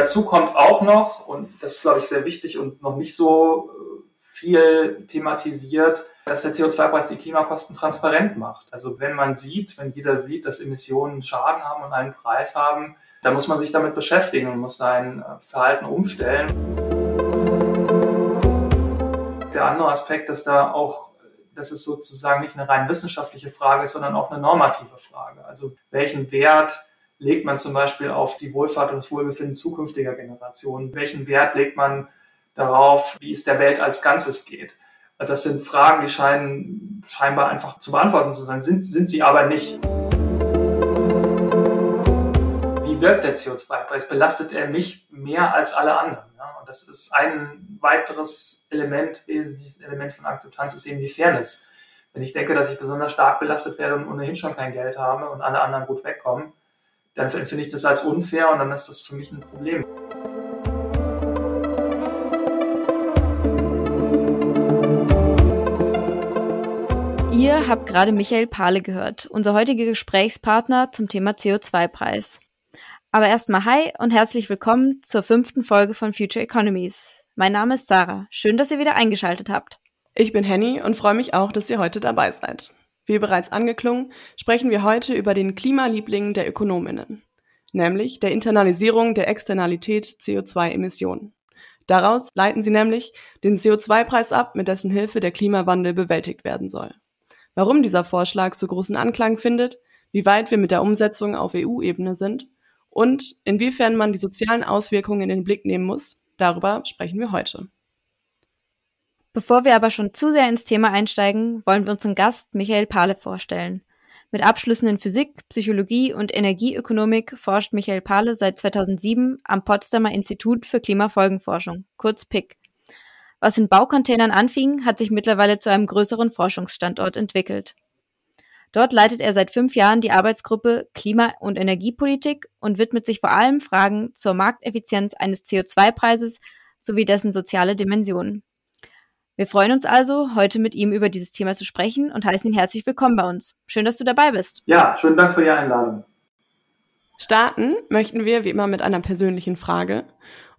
dazu kommt auch noch, und das ist, glaube ich, sehr wichtig und noch nicht so äh, viel thematisiert, dass der CO2-Preis die Klimakosten transparent macht. Also wenn man sieht, wenn jeder sieht, dass Emissionen Schaden haben und einen Preis haben, dann muss man sich damit beschäftigen und muss sein äh, Verhalten umstellen. Der andere Aspekt ist da auch, dass es sozusagen nicht eine rein wissenschaftliche Frage ist, sondern auch eine normative Frage. Also welchen Wert legt man zum Beispiel auf die Wohlfahrt und das Wohlbefinden zukünftiger Generationen? Welchen Wert legt man darauf, wie es der Welt als Ganzes geht? Das sind Fragen, die scheinen scheinbar einfach zu beantworten zu sein, sind, sind sie aber nicht. Wie wirkt der CO2-Preis? Belastet er mich mehr als alle anderen? Ja, und das ist ein weiteres Element, wesentliches Element von Akzeptanz, ist eben die Fairness. Wenn ich denke, dass ich besonders stark belastet werde und ohnehin schon kein Geld habe und alle anderen gut wegkommen, dann finde ich das als unfair und dann ist das für mich ein Problem. Ihr habt gerade Michael Pahle gehört, unser heutiger Gesprächspartner zum Thema CO2-Preis. Aber erstmal hi und herzlich willkommen zur fünften Folge von Future Economies. Mein Name ist Sarah. Schön, dass ihr wieder eingeschaltet habt. Ich bin Henny und freue mich auch, dass ihr heute dabei seid. Wie bereits angeklungen, sprechen wir heute über den Klimaliebling der Ökonominnen, nämlich der Internalisierung der Externalität CO2-Emissionen. Daraus leiten sie nämlich den CO2-Preis ab, mit dessen Hilfe der Klimawandel bewältigt werden soll warum dieser Vorschlag so großen Anklang findet, wie weit wir mit der Umsetzung auf EU-Ebene sind und inwiefern man die sozialen Auswirkungen in den Blick nehmen muss, darüber sprechen wir heute. Bevor wir aber schon zu sehr ins Thema einsteigen, wollen wir unseren Gast Michael Pahle vorstellen. Mit Abschlüssen in Physik, Psychologie und Energieökonomik forscht Michael Pahle seit 2007 am Potsdamer Institut für Klimafolgenforschung, kurz PIC. Was in Baucontainern anfing, hat sich mittlerweile zu einem größeren Forschungsstandort entwickelt. Dort leitet er seit fünf Jahren die Arbeitsgruppe Klima- und Energiepolitik und widmet sich vor allem Fragen zur Markteffizienz eines CO2-Preises sowie dessen soziale Dimensionen. Wir freuen uns also, heute mit ihm über dieses Thema zu sprechen und heißen ihn herzlich willkommen bei uns. Schön, dass du dabei bist. Ja, schönen Dank für die Einladung. Starten möchten wir wie immer mit einer persönlichen Frage.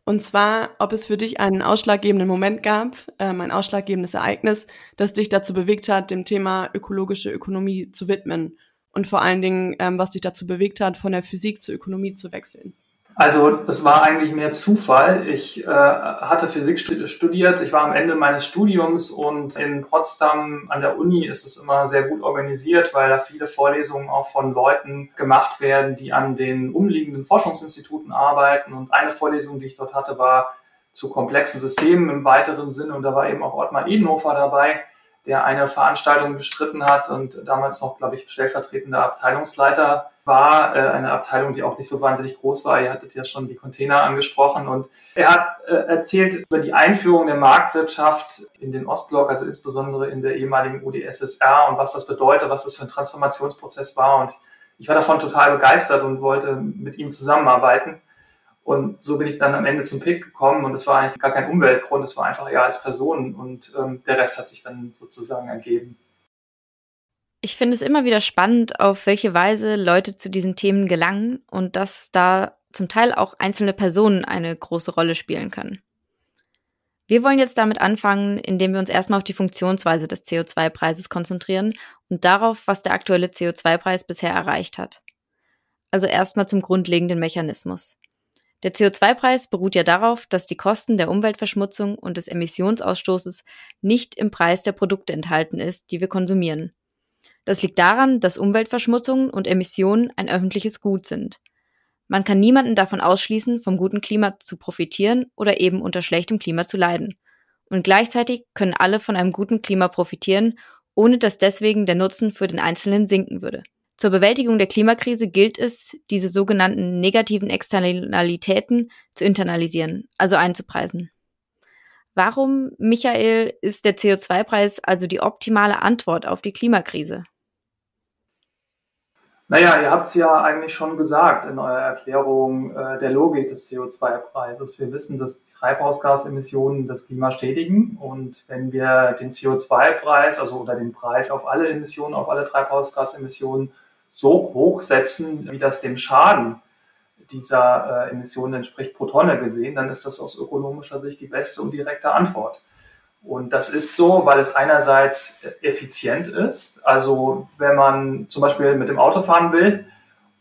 Und zwar, ob es für dich einen ausschlaggebenden Moment gab, ähm, ein ausschlaggebendes Ereignis, das dich dazu bewegt hat, dem Thema ökologische Ökonomie zu widmen. Und vor allen Dingen, ähm, was dich dazu bewegt hat, von der Physik zur Ökonomie zu wechseln. Also es war eigentlich mehr Zufall. Ich äh, hatte Physik studiert. Ich war am Ende meines Studiums und in Potsdam an der Uni ist es immer sehr gut organisiert, weil da viele Vorlesungen auch von Leuten gemacht werden, die an den umliegenden Forschungsinstituten arbeiten. Und eine Vorlesung, die ich dort hatte, war zu komplexen Systemen im weiteren Sinne. Und da war eben auch Ottmar Edenhofer dabei, der eine Veranstaltung bestritten hat und damals noch, glaube ich, stellvertretender Abteilungsleiter war. Äh, eine Abteilung, die auch nicht so wahnsinnig groß war. Ihr hattet ja schon die Container angesprochen. Und er hat äh, erzählt über die Einführung der Marktwirtschaft in den Ostblock, also insbesondere in der ehemaligen UdSSR und was das bedeutet, was das für ein Transformationsprozess war. Und ich war davon total begeistert und wollte mit ihm zusammenarbeiten. Und so bin ich dann am Ende zum Pick gekommen und es war eigentlich gar kein Umweltgrund, es war einfach eher als Person und ähm, der Rest hat sich dann sozusagen ergeben. Ich finde es immer wieder spannend, auf welche Weise Leute zu diesen Themen gelangen und dass da zum Teil auch einzelne Personen eine große Rolle spielen können. Wir wollen jetzt damit anfangen, indem wir uns erstmal auf die Funktionsweise des CO2-Preises konzentrieren und darauf, was der aktuelle CO2-Preis bisher erreicht hat. Also erstmal zum grundlegenden Mechanismus. Der CO2-Preis beruht ja darauf, dass die Kosten der Umweltverschmutzung und des Emissionsausstoßes nicht im Preis der Produkte enthalten ist, die wir konsumieren. Das liegt daran, dass Umweltverschmutzung und Emissionen ein öffentliches Gut sind. Man kann niemanden davon ausschließen, vom guten Klima zu profitieren oder eben unter schlechtem Klima zu leiden. Und gleichzeitig können alle von einem guten Klima profitieren, ohne dass deswegen der Nutzen für den Einzelnen sinken würde. Zur Bewältigung der Klimakrise gilt es, diese sogenannten negativen Externalitäten zu internalisieren, also einzupreisen. Warum, Michael, ist der CO2-Preis also die optimale Antwort auf die Klimakrise? Naja, ihr habt es ja eigentlich schon gesagt in eurer Erklärung äh, der Logik des CO2-Preises. Wir wissen, dass Treibhausgasemissionen das Klima schädigen und wenn wir den CO2-Preis, also oder den Preis auf alle Emissionen, auf alle Treibhausgasemissionen so hoch setzen, wie das dem Schaden, dieser äh, Emissionen entspricht pro Tonne gesehen, dann ist das aus ökonomischer Sicht die beste und direkte Antwort. Und das ist so, weil es einerseits effizient ist. Also wenn man zum Beispiel mit dem Auto fahren will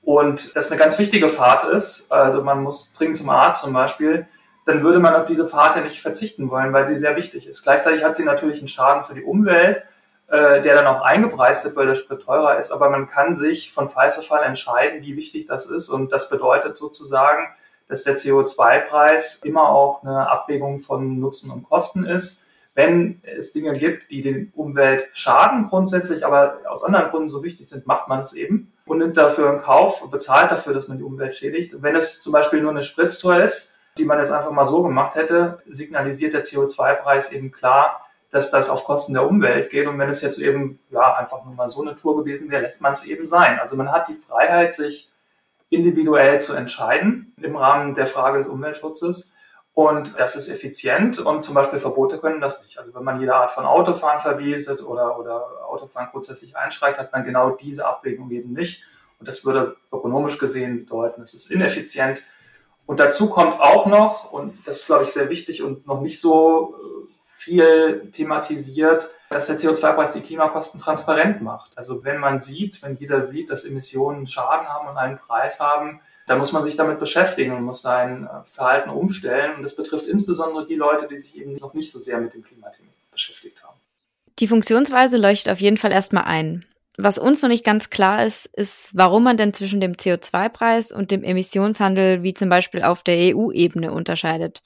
und das eine ganz wichtige Fahrt ist, also man muss dringend zum Arzt zum Beispiel, dann würde man auf diese Fahrt ja nicht verzichten wollen, weil sie sehr wichtig ist. Gleichzeitig hat sie natürlich einen Schaden für die Umwelt, äh, der dann auch eingepreist wird, weil der Sprit teurer ist. Aber man kann sich von Fall zu Fall entscheiden, wie wichtig das ist. Und das bedeutet sozusagen, dass der CO2-Preis immer auch eine Abwägung von Nutzen und Kosten ist. Wenn es Dinge gibt, die den Umwelt schaden grundsätzlich, aber aus anderen Gründen so wichtig sind, macht man es eben und nimmt dafür in Kauf bezahlt dafür, dass man die Umwelt schädigt. wenn es zum Beispiel nur eine Spritztour ist, die man jetzt einfach mal so gemacht hätte, signalisiert der CO2-Preis eben klar, dass das auf Kosten der Umwelt geht. Und wenn es jetzt eben ja einfach nur mal so eine Tour gewesen wäre, lässt man es eben sein. Also man hat die Freiheit, sich individuell zu entscheiden im Rahmen der Frage des Umweltschutzes. Und das ist effizient und zum Beispiel Verbote können das nicht. Also wenn man jede Art von Autofahren verbietet oder, oder Autofahren grundsätzlich einschränkt, hat man genau diese Abwägung eben nicht. Und das würde ökonomisch gesehen bedeuten, es ist ineffizient. Und dazu kommt auch noch, und das ist, glaube ich, sehr wichtig und noch nicht so äh, viel thematisiert, dass der CO2-Preis die Klimakosten transparent macht. Also wenn man sieht, wenn jeder sieht, dass Emissionen Schaden haben und einen Preis haben, dann muss man sich damit beschäftigen und muss sein äh, Verhalten umstellen. Und das betrifft insbesondere die Leute, die sich eben noch nicht so sehr mit dem Klimathema beschäftigt haben. Die Funktionsweise leuchtet auf jeden Fall erstmal ein. Was uns noch nicht ganz klar ist, ist, warum man denn zwischen dem CO2-Preis und dem Emissionshandel wie zum Beispiel auf der EU-Ebene unterscheidet.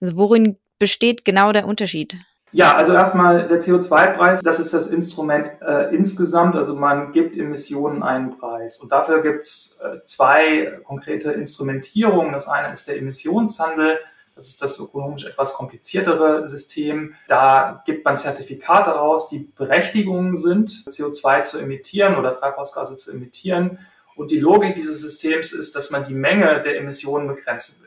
Also worin besteht genau der Unterschied? Ja, also erstmal der CO2-Preis, das ist das Instrument äh, insgesamt. Also man gibt Emissionen einen Preis. Und dafür gibt es äh, zwei konkrete Instrumentierungen. Das eine ist der Emissionshandel. Das ist das ökonomisch etwas kompliziertere System. Da gibt man Zertifikate raus, die Berechtigungen sind, CO2 zu emittieren oder Treibhausgase zu emittieren. Und die Logik dieses Systems ist, dass man die Menge der Emissionen begrenzen will.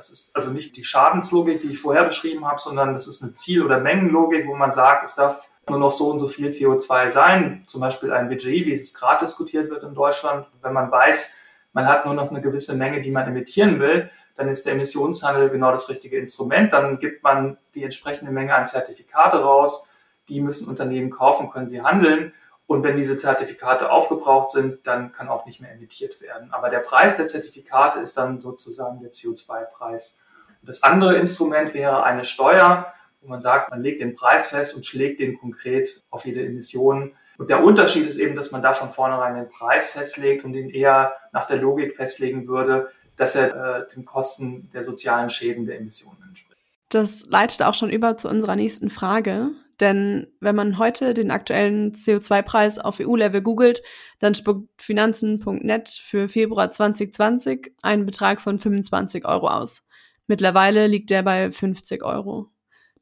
Das ist also nicht die Schadenslogik, die ich vorher beschrieben habe, sondern das ist eine Ziel- oder Mengenlogik, wo man sagt, es darf nur noch so und so viel CO2 sein, zum Beispiel ein Budget, wie es gerade diskutiert wird in Deutschland. Wenn man weiß, man hat nur noch eine gewisse Menge, die man emittieren will, dann ist der Emissionshandel genau das richtige Instrument. Dann gibt man die entsprechende Menge an Zertifikate raus. Die müssen Unternehmen kaufen, können sie handeln. Und wenn diese Zertifikate aufgebraucht sind, dann kann auch nicht mehr emittiert werden. Aber der Preis der Zertifikate ist dann sozusagen der CO2-Preis. Das andere Instrument wäre eine Steuer, wo man sagt, man legt den Preis fest und schlägt den konkret auf jede Emission. Und der Unterschied ist eben, dass man da von vornherein den Preis festlegt und den eher nach der Logik festlegen würde, dass er äh, den Kosten der sozialen Schäden der Emissionen entspricht. Das leitet auch schon über zu unserer nächsten Frage. Denn wenn man heute den aktuellen CO2-Preis auf EU-Level googelt, dann spuckt finanzen.net für Februar 2020 einen Betrag von 25 Euro aus. Mittlerweile liegt der bei 50 Euro.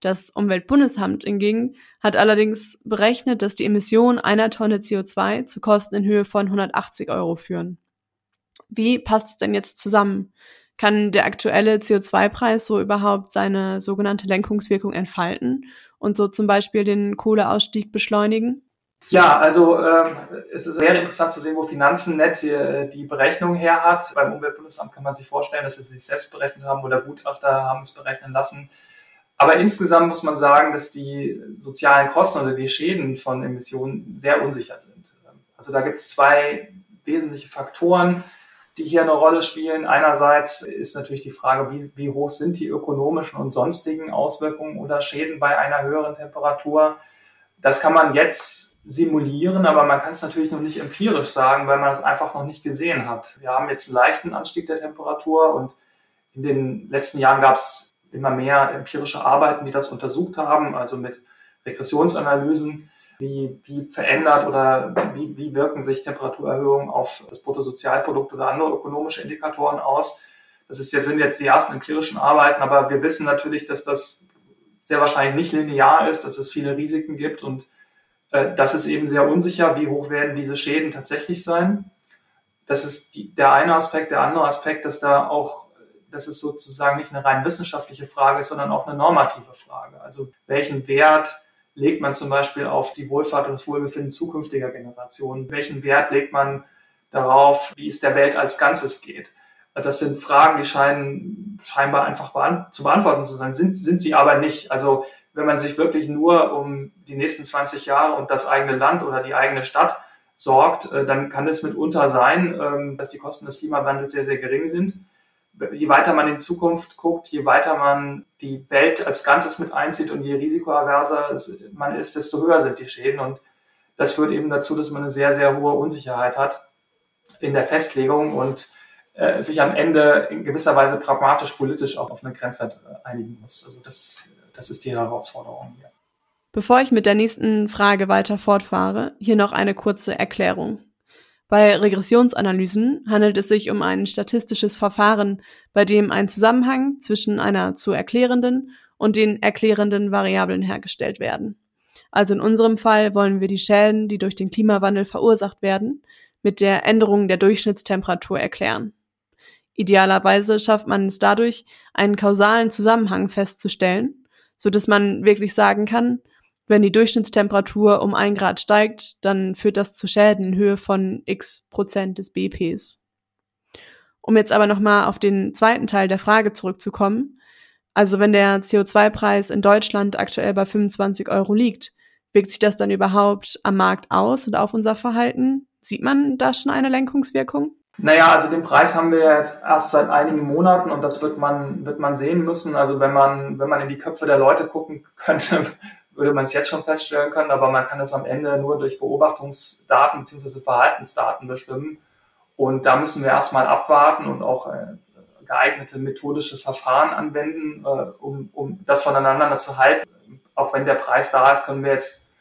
Das Umweltbundesamt hingegen hat allerdings berechnet, dass die Emissionen einer Tonne CO2 zu Kosten in Höhe von 180 Euro führen. Wie passt es denn jetzt zusammen? Kann der aktuelle CO2-Preis so überhaupt seine sogenannte Lenkungswirkung entfalten? und so zum Beispiel den Kohleausstieg beschleunigen? Ja, also ähm, es ist sehr interessant zu sehen, wo Finanzen.net die, die Berechnung her hat. Beim Umweltbundesamt kann man sich vorstellen, dass sie sich selbst berechnet haben oder Gutachter haben es berechnen lassen. Aber insgesamt muss man sagen, dass die sozialen Kosten oder die Schäden von Emissionen sehr unsicher sind. Also da gibt es zwei wesentliche Faktoren die hier eine Rolle spielen. Einerseits ist natürlich die Frage, wie, wie hoch sind die ökonomischen und sonstigen Auswirkungen oder Schäden bei einer höheren Temperatur. Das kann man jetzt simulieren, aber man kann es natürlich noch nicht empirisch sagen, weil man es einfach noch nicht gesehen hat. Wir haben jetzt einen leichten Anstieg der Temperatur und in den letzten Jahren gab es immer mehr empirische Arbeiten, die das untersucht haben, also mit Regressionsanalysen wie, wie verändert oder wie, wie wirken sich Temperaturerhöhungen auf das Bruttosozialprodukt oder andere ökonomische Indikatoren aus. Das ist sind jetzt die ersten empirischen Arbeiten, aber wir wissen natürlich, dass das sehr wahrscheinlich nicht linear ist, dass es viele Risiken gibt und äh, das ist eben sehr unsicher, wie hoch werden diese Schäden tatsächlich sein. Das ist die, der eine Aspekt. Der andere Aspekt, dass da auch, dass es sozusagen nicht eine rein wissenschaftliche Frage ist, sondern auch eine normative Frage. Also welchen Wert legt man zum Beispiel auf die Wohlfahrt und das Wohlbefinden zukünftiger Generationen? Welchen Wert legt man darauf, wie es der Welt als Ganzes geht? Das sind Fragen, die scheinen scheinbar einfach zu beantworten zu sein, sind, sind sie aber nicht. Also wenn man sich wirklich nur um die nächsten 20 Jahre und das eigene Land oder die eigene Stadt sorgt, äh, dann kann es mitunter sein, ähm, dass die Kosten des Klimawandels sehr, sehr gering sind. Je weiter man in Zukunft guckt, je weiter man die Welt als Ganzes mit einzieht und je risikoaverser man ist, desto höher sind die Schäden. Und das führt eben dazu, dass man eine sehr, sehr hohe Unsicherheit hat in der Festlegung und äh, sich am Ende in gewisser Weise pragmatisch politisch auch auf einen Grenzwert äh, einigen muss. Also das, das ist die Herausforderung hier. Bevor ich mit der nächsten Frage weiter fortfahre, hier noch eine kurze Erklärung. Bei Regressionsanalysen handelt es sich um ein statistisches Verfahren, bei dem ein Zusammenhang zwischen einer zu erklärenden und den erklärenden Variablen hergestellt werden. Also in unserem Fall wollen wir die Schäden, die durch den Klimawandel verursacht werden, mit der Änderung der Durchschnittstemperatur erklären. Idealerweise schafft man es dadurch, einen kausalen Zusammenhang festzustellen, so dass man wirklich sagen kann, wenn die Durchschnittstemperatur um ein Grad steigt, dann führt das zu Schäden in Höhe von x Prozent des BPs. Um jetzt aber nochmal auf den zweiten Teil der Frage zurückzukommen. Also wenn der CO2-Preis in Deutschland aktuell bei 25 Euro liegt, wirkt sich das dann überhaupt am Markt aus und auf unser Verhalten? Sieht man da schon eine Lenkungswirkung? Naja, also den Preis haben wir jetzt erst seit einigen Monaten und das wird man, wird man sehen müssen. Also wenn man, wenn man in die Köpfe der Leute gucken könnte, würde man es jetzt schon feststellen können, aber man kann es am Ende nur durch Beobachtungsdaten bzw. Verhaltensdaten bestimmen. Und da müssen wir erstmal abwarten und auch äh, geeignete methodische Verfahren anwenden, äh, um, um das voneinander zu halten. Auch wenn der Preis da ist, können wir jetzt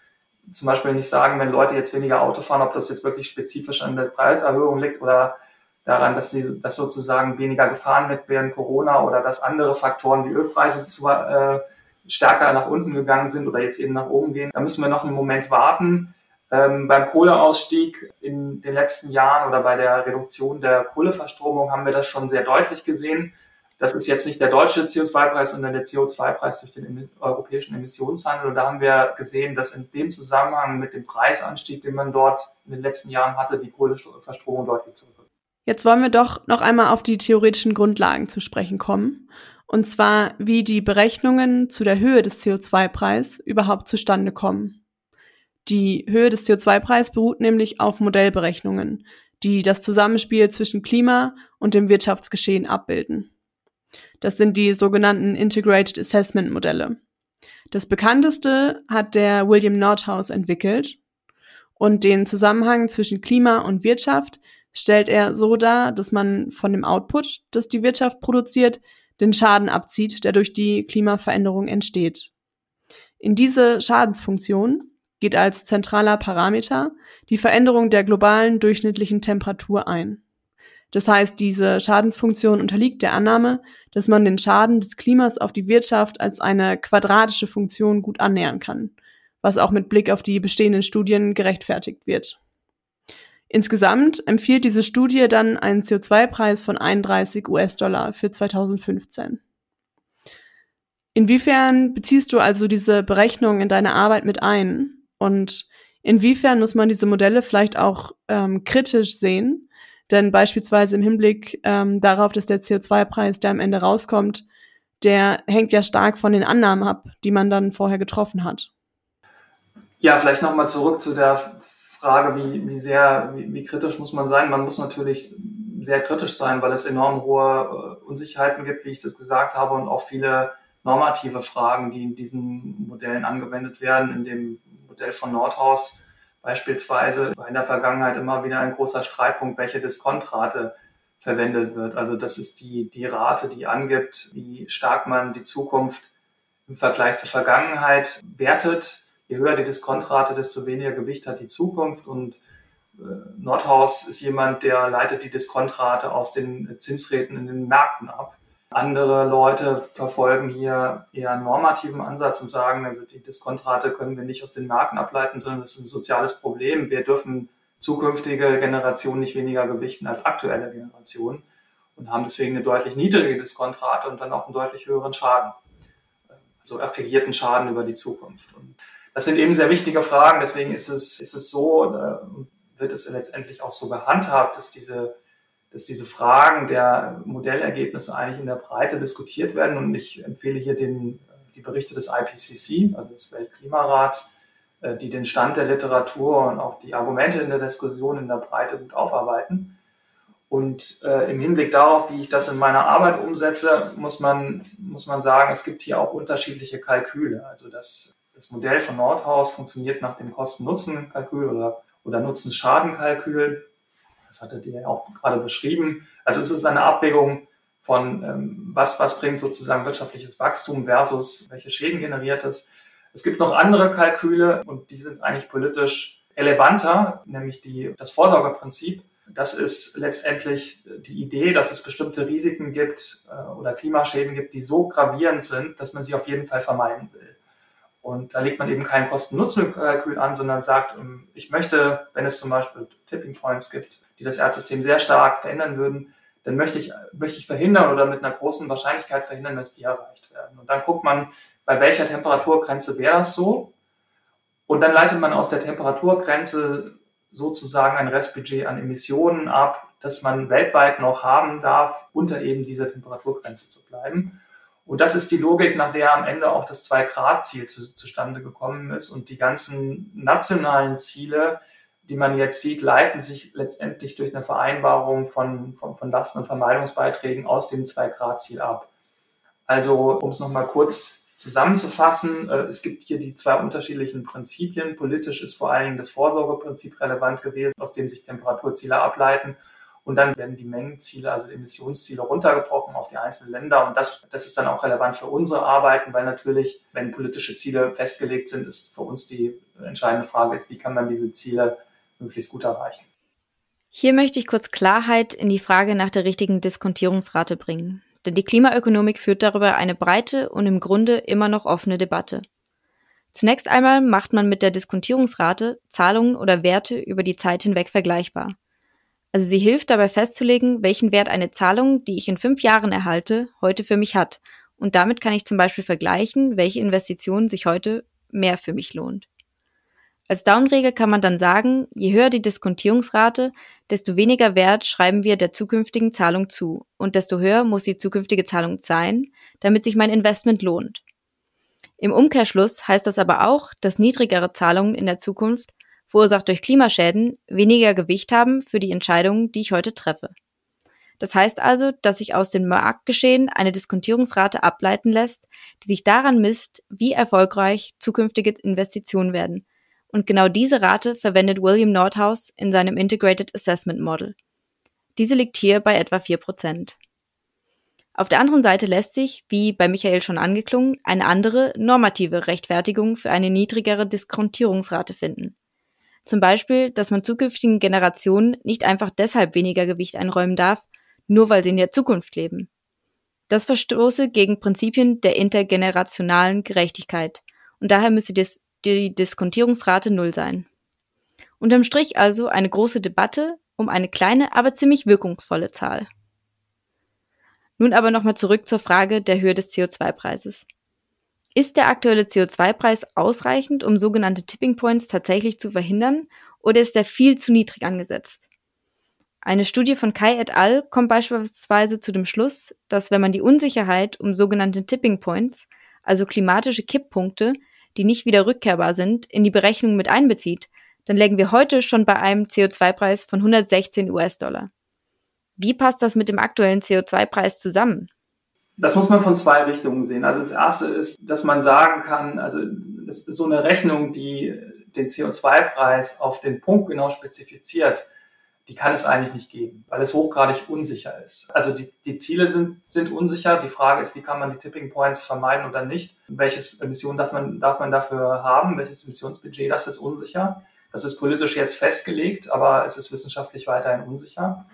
zum Beispiel nicht sagen, wenn Leute jetzt weniger Auto fahren, ob das jetzt wirklich spezifisch an der Preiserhöhung liegt oder daran, dass sie dass sozusagen weniger gefahren wird während Corona oder dass andere Faktoren wie Ölpreise zu, äh, stärker nach unten gegangen sind oder jetzt eben nach oben gehen. Da müssen wir noch einen Moment warten. Ähm, beim Kohleausstieg in den letzten Jahren oder bei der Reduktion der Kohleverstromung haben wir das schon sehr deutlich gesehen. Das ist jetzt nicht der deutsche CO2-Preis, sondern der CO2-Preis durch den europäischen Emissionshandel. Und da haben wir gesehen, dass in dem Zusammenhang mit dem Preisanstieg, den man dort in den letzten Jahren hatte, die Kohleverstromung deutlich zurückgeht. Jetzt wollen wir doch noch einmal auf die theoretischen Grundlagen zu sprechen kommen und zwar wie die Berechnungen zu der Höhe des CO2-Preis überhaupt zustande kommen. Die Höhe des CO2-Preis beruht nämlich auf Modellberechnungen, die das Zusammenspiel zwischen Klima und dem Wirtschaftsgeschehen abbilden. Das sind die sogenannten Integrated Assessment Modelle. Das bekannteste hat der William Nordhaus entwickelt und den Zusammenhang zwischen Klima und Wirtschaft stellt er so dar, dass man von dem Output, das die Wirtschaft produziert, den Schaden abzieht, der durch die Klimaveränderung entsteht. In diese Schadensfunktion geht als zentraler Parameter die Veränderung der globalen durchschnittlichen Temperatur ein. Das heißt, diese Schadensfunktion unterliegt der Annahme, dass man den Schaden des Klimas auf die Wirtschaft als eine quadratische Funktion gut annähern kann, was auch mit Blick auf die bestehenden Studien gerechtfertigt wird. Insgesamt empfiehlt diese Studie dann einen CO2-Preis von 31 US-Dollar für 2015. Inwiefern beziehst du also diese Berechnung in deine Arbeit mit ein? Und inwiefern muss man diese Modelle vielleicht auch ähm, kritisch sehen? Denn beispielsweise im Hinblick ähm, darauf, dass der CO2-Preis, der am Ende rauskommt, der hängt ja stark von den Annahmen ab, die man dann vorher getroffen hat. Ja, vielleicht nochmal zurück zu der Frage, wie, wie sehr, wie, wie, kritisch muss man sein? Man muss natürlich sehr kritisch sein, weil es enorm hohe äh, Unsicherheiten gibt, wie ich das gesagt habe, und auch viele normative Fragen, die in diesen Modellen angewendet werden. In dem Modell von Nordhaus beispielsweise war in der Vergangenheit immer wieder ein großer Streitpunkt, welche Diskontrate verwendet wird. Also das ist die, die Rate, die angibt, wie stark man die Zukunft im Vergleich zur Vergangenheit wertet je höher die Diskontrate, desto weniger Gewicht hat die Zukunft. Und äh, Nordhaus ist jemand, der leitet die Diskontrate aus den Zinsräten in den Märkten ab. Andere Leute verfolgen hier eher einen normativen Ansatz und sagen, also die Diskontrate können wir nicht aus den Märkten ableiten, sondern das ist ein soziales Problem. Wir dürfen zukünftige Generationen nicht weniger gewichten als aktuelle Generationen und haben deswegen eine deutlich niedrige Diskontrate und dann auch einen deutlich höheren Schaden, also aggregierten Schaden über die Zukunft. Und das sind eben sehr wichtige Fragen. Deswegen ist es, ist es so, äh, wird es letztendlich auch so gehandhabt, dass diese dass diese Fragen der Modellergebnisse eigentlich in der Breite diskutiert werden. Und ich empfehle hier den, die Berichte des IPCC, also des Weltklimarats, äh, die den Stand der Literatur und auch die Argumente in der Diskussion in der Breite gut aufarbeiten. Und äh, im Hinblick darauf, wie ich das in meiner Arbeit umsetze, muss man, muss man sagen, es gibt hier auch unterschiedliche Kalküle. Also das, das Modell von Nordhaus funktioniert nach dem Kosten-Nutzen-Kalkül oder, oder Nutzen-Schaden-Kalkül. Das hattet ihr ja auch gerade beschrieben. Also es ist eine Abwägung von, ähm, was, was bringt sozusagen wirtschaftliches Wachstum versus welche Schäden generiert es. Es gibt noch andere Kalküle und die sind eigentlich politisch relevanter, nämlich die, das Vorsorgeprinzip. Das ist letztendlich die Idee, dass es bestimmte Risiken gibt äh, oder Klimaschäden gibt, die so gravierend sind, dass man sie auf jeden Fall vermeiden will. Und da legt man eben kein Kosten-Nutzen-Kalkül an, sondern sagt, ähm, ich möchte, wenn es zum Beispiel Tipping Points gibt, die das Erdsystem sehr stark verändern würden, dann möchte ich, möchte ich verhindern oder mit einer großen Wahrscheinlichkeit verhindern, dass die erreicht werden. Und dann guckt man, bei welcher Temperaturgrenze wäre das so? Und dann leitet man aus der Temperaturgrenze sozusagen ein Restbudget an Emissionen ab, das man weltweit noch haben darf, unter eben dieser Temperaturgrenze zu bleiben. Und das ist die Logik, nach der am Ende auch das Zwei-Grad-Ziel zu, zustande gekommen ist. Und die ganzen nationalen Ziele, die man jetzt sieht, leiten sich letztendlich durch eine Vereinbarung von, von, von Lasten- und Vermeidungsbeiträgen aus dem Zwei-Grad-Ziel ab. Also, um es nochmal kurz zusammenzufassen, äh, es gibt hier die zwei unterschiedlichen Prinzipien. Politisch ist vor allen Dingen das Vorsorgeprinzip relevant gewesen, aus dem sich Temperaturziele ableiten. Und dann werden die Mengenziele, also die Emissionsziele runtergebrochen auf die einzelnen Länder. Und das, das ist dann auch relevant für unsere Arbeiten, weil natürlich, wenn politische Ziele festgelegt sind, ist für uns die entscheidende Frage ist, wie kann man diese Ziele möglichst gut erreichen. Hier möchte ich kurz Klarheit in die Frage nach der richtigen Diskontierungsrate bringen. Denn die Klimaökonomik führt darüber eine breite und im Grunde immer noch offene Debatte. Zunächst einmal macht man mit der Diskontierungsrate Zahlungen oder Werte über die Zeit hinweg vergleichbar. Also sie hilft dabei festzulegen, welchen Wert eine Zahlung, die ich in fünf Jahren erhalte, heute für mich hat. Und damit kann ich zum Beispiel vergleichen, welche Investition sich heute mehr für mich lohnt. Als Downregel kann man dann sagen, je höher die Diskontierungsrate, desto weniger Wert schreiben wir der zukünftigen Zahlung zu und desto höher muss die zukünftige Zahlung sein, damit sich mein Investment lohnt. Im Umkehrschluss heißt das aber auch, dass niedrigere Zahlungen in der Zukunft verursacht durch Klimaschäden, weniger Gewicht haben für die Entscheidungen, die ich heute treffe. Das heißt also, dass sich aus dem Marktgeschehen eine Diskontierungsrate ableiten lässt, die sich daran misst, wie erfolgreich zukünftige Investitionen werden. Und genau diese Rate verwendet William Nordhaus in seinem Integrated Assessment Model. Diese liegt hier bei etwa 4%. Auf der anderen Seite lässt sich, wie bei Michael schon angeklungen, eine andere normative Rechtfertigung für eine niedrigere Diskontierungsrate finden. Zum Beispiel, dass man zukünftigen Generationen nicht einfach deshalb weniger Gewicht einräumen darf, nur weil sie in der Zukunft leben. Das verstoße gegen Prinzipien der intergenerationalen Gerechtigkeit und daher müsse dis die Diskontierungsrate null sein. Unterm Strich also eine große Debatte um eine kleine, aber ziemlich wirkungsvolle Zahl. Nun aber nochmal zurück zur Frage der Höhe des CO2-Preises. Ist der aktuelle CO2-Preis ausreichend, um sogenannte Tipping Points tatsächlich zu verhindern, oder ist er viel zu niedrig angesetzt? Eine Studie von Kai et al. kommt beispielsweise zu dem Schluss, dass wenn man die Unsicherheit um sogenannte Tipping Points, also klimatische Kipppunkte, die nicht wieder rückkehrbar sind, in die Berechnung mit einbezieht, dann lägen wir heute schon bei einem CO2-Preis von 116 US-Dollar. Wie passt das mit dem aktuellen CO2-Preis zusammen? Das muss man von zwei Richtungen sehen. Also das erste ist, dass man sagen kann, also das ist so eine Rechnung, die den CO2-Preis auf den Punkt genau spezifiziert, die kann es eigentlich nicht geben, weil es hochgradig unsicher ist. Also die, die Ziele sind, sind unsicher. Die Frage ist, wie kann man die Tipping Points vermeiden oder nicht? Welches Emission darf man, darf man dafür haben? Welches Emissionsbudget? Das ist unsicher. Das ist politisch jetzt festgelegt, aber es ist wissenschaftlich weiterhin unsicher.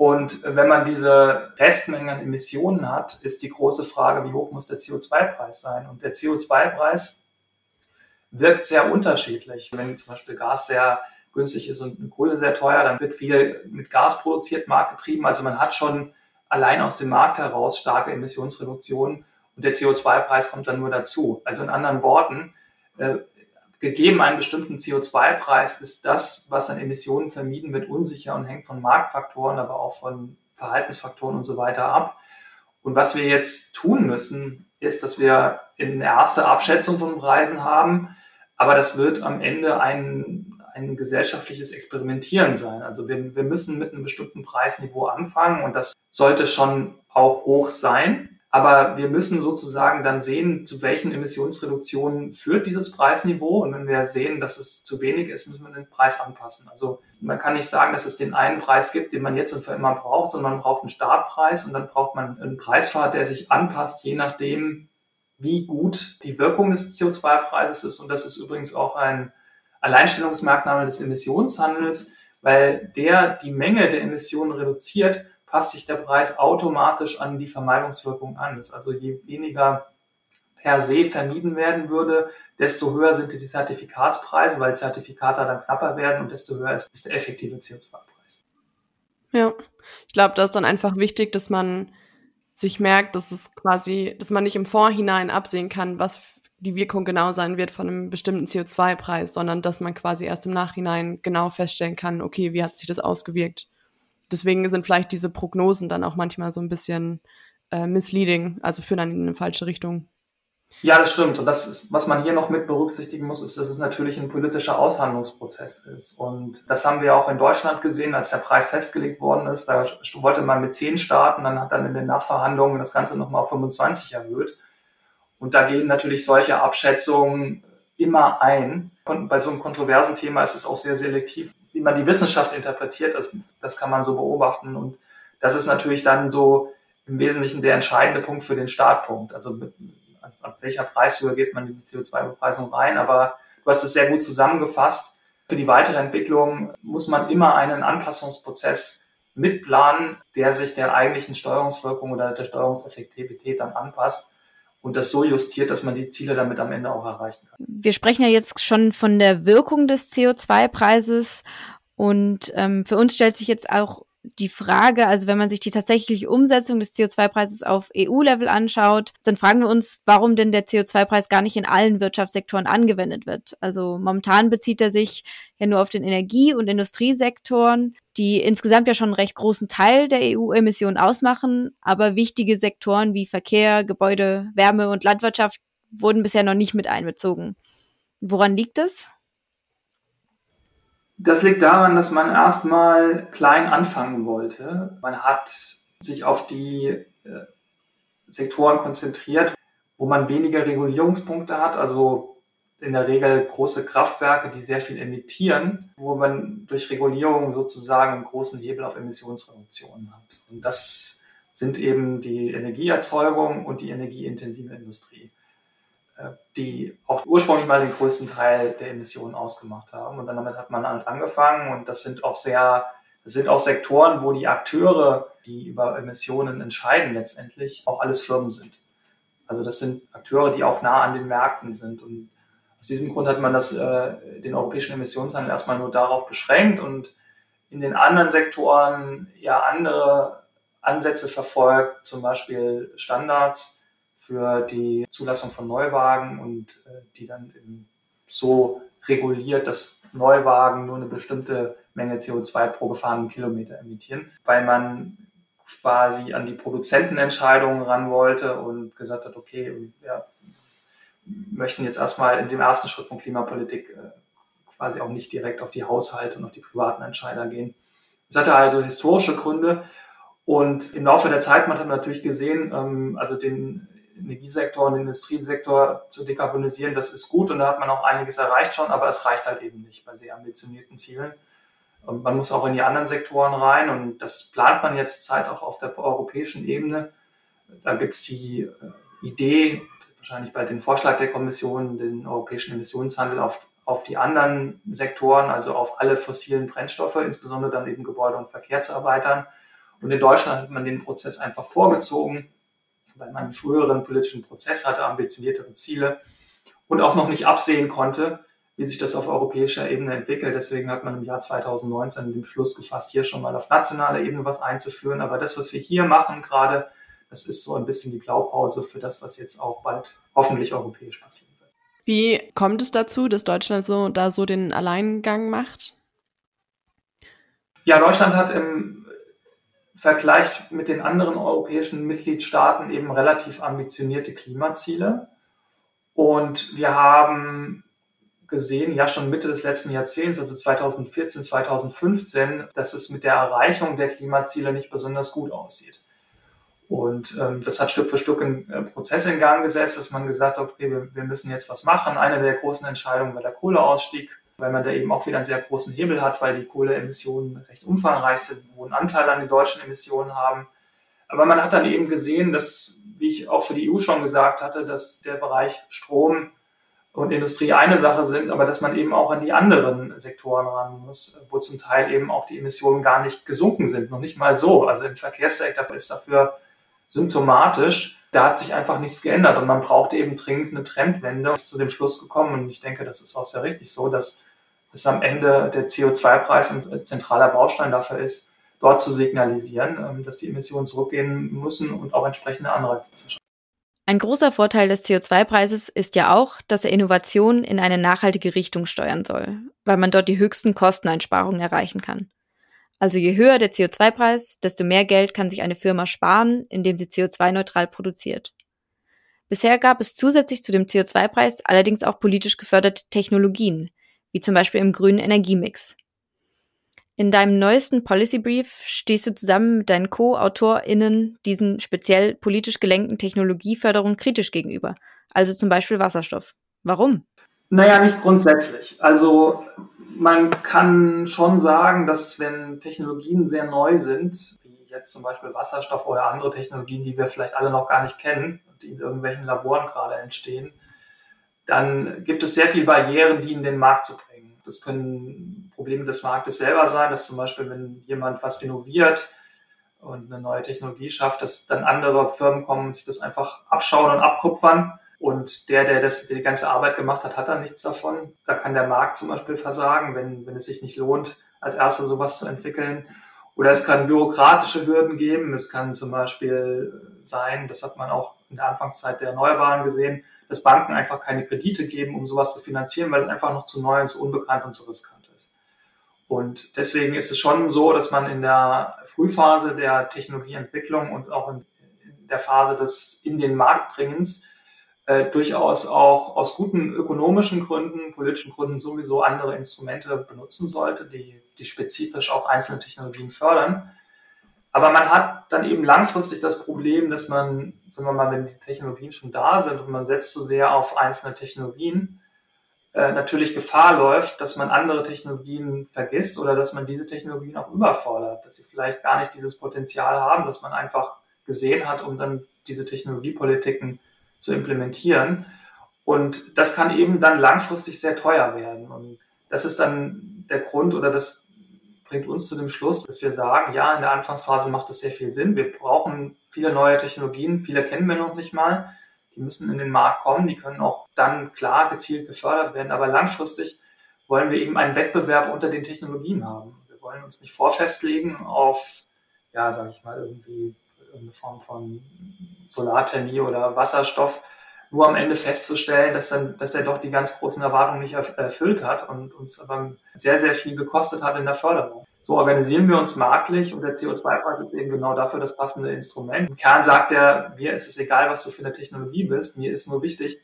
Und wenn man diese Restmengen an Emissionen hat, ist die große Frage, wie hoch muss der CO2-Preis sein? Und der CO2-Preis wirkt sehr unterschiedlich. Wenn zum Beispiel Gas sehr günstig ist und Kohle sehr teuer, dann wird viel mit Gas produziert, marktgetrieben. Also man hat schon allein aus dem Markt heraus starke Emissionsreduktionen und der CO2-Preis kommt dann nur dazu. Also in anderen Worten, äh, gegeben einen bestimmten CO2-Preis ist das, was an Emissionen vermieden wird, unsicher und hängt von Marktfaktoren, aber auch von Verhaltensfaktoren und so weiter ab. Und was wir jetzt tun müssen, ist, dass wir eine erste Abschätzung von Preisen haben, aber das wird am Ende ein, ein gesellschaftliches Experimentieren sein. Also wir, wir müssen mit einem bestimmten Preisniveau anfangen und das sollte schon auch hoch sein. Aber wir müssen sozusagen dann sehen, zu welchen Emissionsreduktionen führt dieses Preisniveau. Und wenn wir sehen, dass es zu wenig ist, müssen wir den Preis anpassen. Also man kann nicht sagen, dass es den einen Preis gibt, den man jetzt und für immer braucht, sondern man braucht einen Startpreis und dann braucht man einen Preisfahrt, der sich anpasst, je nachdem, wie gut die Wirkung des CO2-Preises ist. Und das ist übrigens auch ein Alleinstellungsmerkmal des Emissionshandels, weil der die Menge der Emissionen reduziert, passt sich der Preis automatisch an die Vermeidungswirkung an. Das also je weniger per se vermieden werden würde, desto höher sind die Zertifikatspreise, weil Zertifikate dann knapper werden und desto höher ist, ist der effektive CO2-Preis. Ja, ich glaube, da ist dann einfach wichtig, dass man sich merkt, dass es quasi, dass man nicht im Vorhinein absehen kann, was die Wirkung genau sein wird von einem bestimmten CO2-Preis, sondern dass man quasi erst im Nachhinein genau feststellen kann, okay, wie hat sich das ausgewirkt deswegen sind vielleicht diese Prognosen dann auch manchmal so ein bisschen äh, misleading, also führen dann in eine falsche Richtung. Ja, das stimmt. Und das ist, was man hier noch mit berücksichtigen muss, ist, dass es natürlich ein politischer Aushandlungsprozess ist. Und das haben wir auch in Deutschland gesehen, als der Preis festgelegt worden ist. Da wollte man mit zehn starten, dann hat dann in den Nachverhandlungen das Ganze nochmal auf 25 erhöht. Und da gehen natürlich solche Abschätzungen immer ein. Und bei so einem kontroversen Thema ist es auch sehr selektiv, wie man die Wissenschaft interpretiert, das, das kann man so beobachten. Und das ist natürlich dann so im Wesentlichen der entscheidende Punkt für den Startpunkt. Also mit, ab welcher Preishöhe geht man in die CO2-Bepreisung rein. Aber du hast es sehr gut zusammengefasst. Für die weitere Entwicklung muss man immer einen Anpassungsprozess mitplanen, der sich der eigentlichen Steuerungswirkung oder der Steuerungseffektivität dann anpasst und das so justiert, dass man die Ziele damit am Ende auch erreichen kann. Wir sprechen ja jetzt schon von der Wirkung des CO2-Preises und ähm, für uns stellt sich jetzt auch die Frage, also wenn man sich die tatsächliche Umsetzung des CO2-Preises auf EU-Level anschaut, dann fragen wir uns, warum denn der CO2-Preis gar nicht in allen Wirtschaftssektoren angewendet wird. Also momentan bezieht er sich ja nur auf den Energie- und Industriesektoren, die insgesamt ja schon einen recht großen Teil der EU-Emissionen ausmachen, aber wichtige Sektoren wie Verkehr, Gebäude, Wärme und Landwirtschaft wurden bisher noch nicht mit einbezogen. Woran liegt es? Das liegt daran, dass man erstmal klein anfangen wollte. Man hat sich auf die äh, Sektoren konzentriert, wo man weniger Regulierungspunkte hat, also in der Regel große Kraftwerke, die sehr viel emittieren, wo man durch Regulierung sozusagen einen großen Hebel auf Emissionsreduktionen hat. Und das sind eben die Energieerzeugung und die energieintensive Industrie. Äh, die auch ursprünglich mal den größten Teil der Emissionen ausgemacht haben. Und dann damit hat man halt angefangen und das sind auch sehr, das sind auch Sektoren, wo die Akteure, die über Emissionen entscheiden letztendlich, auch alles Firmen sind. Also das sind Akteure, die auch nah an den Märkten sind. Und aus diesem Grund hat man das, äh, den europäischen Emissionshandel erstmal nur darauf beschränkt und in den anderen Sektoren ja andere Ansätze verfolgt, zum Beispiel Standards, für die Zulassung von Neuwagen und äh, die dann so reguliert, dass Neuwagen nur eine bestimmte Menge CO2 pro gefahrenen Kilometer emittieren, weil man quasi an die Produzentenentscheidungen ran wollte und gesagt hat, okay, wir möchten jetzt erstmal in dem ersten Schritt von Klimapolitik äh, quasi auch nicht direkt auf die Haushalte und auf die privaten Entscheider gehen. Es hatte also historische Gründe und im Laufe der Zeit, man hat natürlich gesehen, ähm, also den Energiesektor und den Industriesektor zu dekarbonisieren, das ist gut und da hat man auch einiges erreicht schon, aber es reicht halt eben nicht bei sehr ambitionierten Zielen. Und man muss auch in die anderen Sektoren rein und das plant man jetzt zurzeit auch auf der europäischen Ebene. Da gibt es die äh, Idee, wahrscheinlich bald den Vorschlag der Kommission, den europäischen Emissionshandel auf, auf die anderen Sektoren, also auf alle fossilen Brennstoffe, insbesondere dann eben Gebäude und Verkehr zu erweitern. Und in Deutschland hat man den Prozess einfach vorgezogen weil man einen früheren politischen Prozess hatte, ambitioniertere Ziele und auch noch nicht absehen konnte, wie sich das auf europäischer Ebene entwickelt. Deswegen hat man im Jahr 2019 den Beschluss gefasst, hier schon mal auf nationaler Ebene was einzuführen. Aber das, was wir hier machen gerade, das ist so ein bisschen die Blaupause für das, was jetzt auch bald hoffentlich europäisch passieren wird. Wie kommt es dazu, dass Deutschland so da so den Alleingang macht? Ja, Deutschland hat im Vergleich mit den anderen europäischen Mitgliedstaaten eben relativ ambitionierte Klimaziele. Und wir haben gesehen, ja schon Mitte des letzten Jahrzehnts, also 2014, 2015, dass es mit der Erreichung der Klimaziele nicht besonders gut aussieht. Und ähm, das hat Stück für Stück einen äh, Prozess in Gang gesetzt, dass man gesagt hat, okay, wir, wir müssen jetzt was machen. Eine der großen Entscheidungen war der Kohleausstieg, weil man da eben auch wieder einen sehr großen Hebel hat, weil die Kohleemissionen recht umfangreich sind, einen hohen Anteil an den deutschen Emissionen haben. Aber man hat dann eben gesehen, dass, wie ich auch für die EU schon gesagt hatte, dass der Bereich Strom und Industrie eine Sache sind, aber dass man eben auch an die anderen Sektoren ran muss, wo zum Teil eben auch die Emissionen gar nicht gesunken sind, noch nicht mal so. Also im Verkehrssektor ist dafür symptomatisch. Da hat sich einfach nichts geändert und man braucht eben dringend eine Trendwende. Ist zu dem Schluss gekommen und ich denke, das ist auch sehr richtig so, dass es am Ende der CO2-Preis ein zentraler Baustein dafür ist, dort zu signalisieren, ähm, dass die Emissionen zurückgehen müssen und auch entsprechende Anreize zu schaffen. Ein großer Vorteil des CO2-Preises ist ja auch, dass er Innovationen in eine nachhaltige Richtung steuern soll, weil man dort die höchsten Kosteneinsparungen erreichen kann. Also je höher der CO2-Preis, desto mehr Geld kann sich eine Firma sparen, indem sie CO2-neutral produziert. Bisher gab es zusätzlich zu dem CO2-Preis allerdings auch politisch geförderte Technologien, wie zum Beispiel im grünen Energiemix. In deinem neuesten Policy Brief stehst du zusammen mit deinen Co-AutorInnen diesen speziell politisch gelenkten Technologieförderungen kritisch gegenüber, also zum Beispiel Wasserstoff. Warum? Naja, nicht grundsätzlich. Also man kann schon sagen, dass wenn Technologien sehr neu sind, wie jetzt zum Beispiel Wasserstoff oder andere Technologien, die wir vielleicht alle noch gar nicht kennen und die in irgendwelchen Laboren gerade entstehen, dann gibt es sehr viele Barrieren, die in den Markt zu bringen. Das können Probleme des Marktes selber sein, dass zum Beispiel, wenn jemand was innoviert und eine neue Technologie schafft, dass dann andere Firmen kommen und sich das einfach abschauen und abkupfern und der, der das, die ganze Arbeit gemacht hat, hat dann nichts davon. Da kann der Markt zum Beispiel versagen, wenn, wenn es sich nicht lohnt, als Erster sowas zu entwickeln. Oder es kann bürokratische Hürden geben. Es kann zum Beispiel sein, das hat man auch in der Anfangszeit der Erneuerbaren gesehen, dass Banken einfach keine Kredite geben, um sowas zu finanzieren, weil es einfach noch zu neu und zu unbekannt und zu riskant ist. Und deswegen ist es schon so, dass man in der Frühphase der Technologieentwicklung und auch in, der Phase des in den Marktbringens äh, durchaus auch aus guten ökonomischen Gründen, politischen Gründen sowieso andere Instrumente benutzen sollte, die, die spezifisch auch einzelne Technologien fördern. Aber man hat dann eben langfristig das Problem, dass man, sagen wir mal, wenn die Technologien schon da sind und man setzt so sehr auf einzelne Technologien, äh, natürlich Gefahr läuft, dass man andere Technologien vergisst oder dass man diese Technologien auch überfordert, dass sie vielleicht gar nicht dieses Potenzial haben, das man einfach gesehen hat, um dann diese Technologiepolitiken zu implementieren. Und das kann eben dann langfristig sehr teuer werden. Und das ist dann der Grund oder das bringt uns zu dem Schluss, dass wir sagen, ja, in der Anfangsphase macht es sehr viel Sinn. Wir brauchen viele neue Technologien, viele kennen wir noch nicht mal. Die müssen in den Markt kommen, die können auch dann klar gezielt gefördert werden. Aber langfristig wollen wir eben einen Wettbewerb unter den Technologien haben. Wir wollen uns nicht vorfestlegen auf, ja, sage ich mal, irgendwie eine Form von Solarthermie oder Wasserstoff, nur am Ende festzustellen, dass dann, dass der doch die ganz großen Erwartungen nicht erfüllt hat und uns aber sehr, sehr viel gekostet hat in der Förderung. So organisieren wir uns marktlich und der CO2-Preis ist eben genau dafür das passende Instrument. Im Kern sagt er, mir ist es egal, was du für eine Technologie bist, mir ist nur wichtig,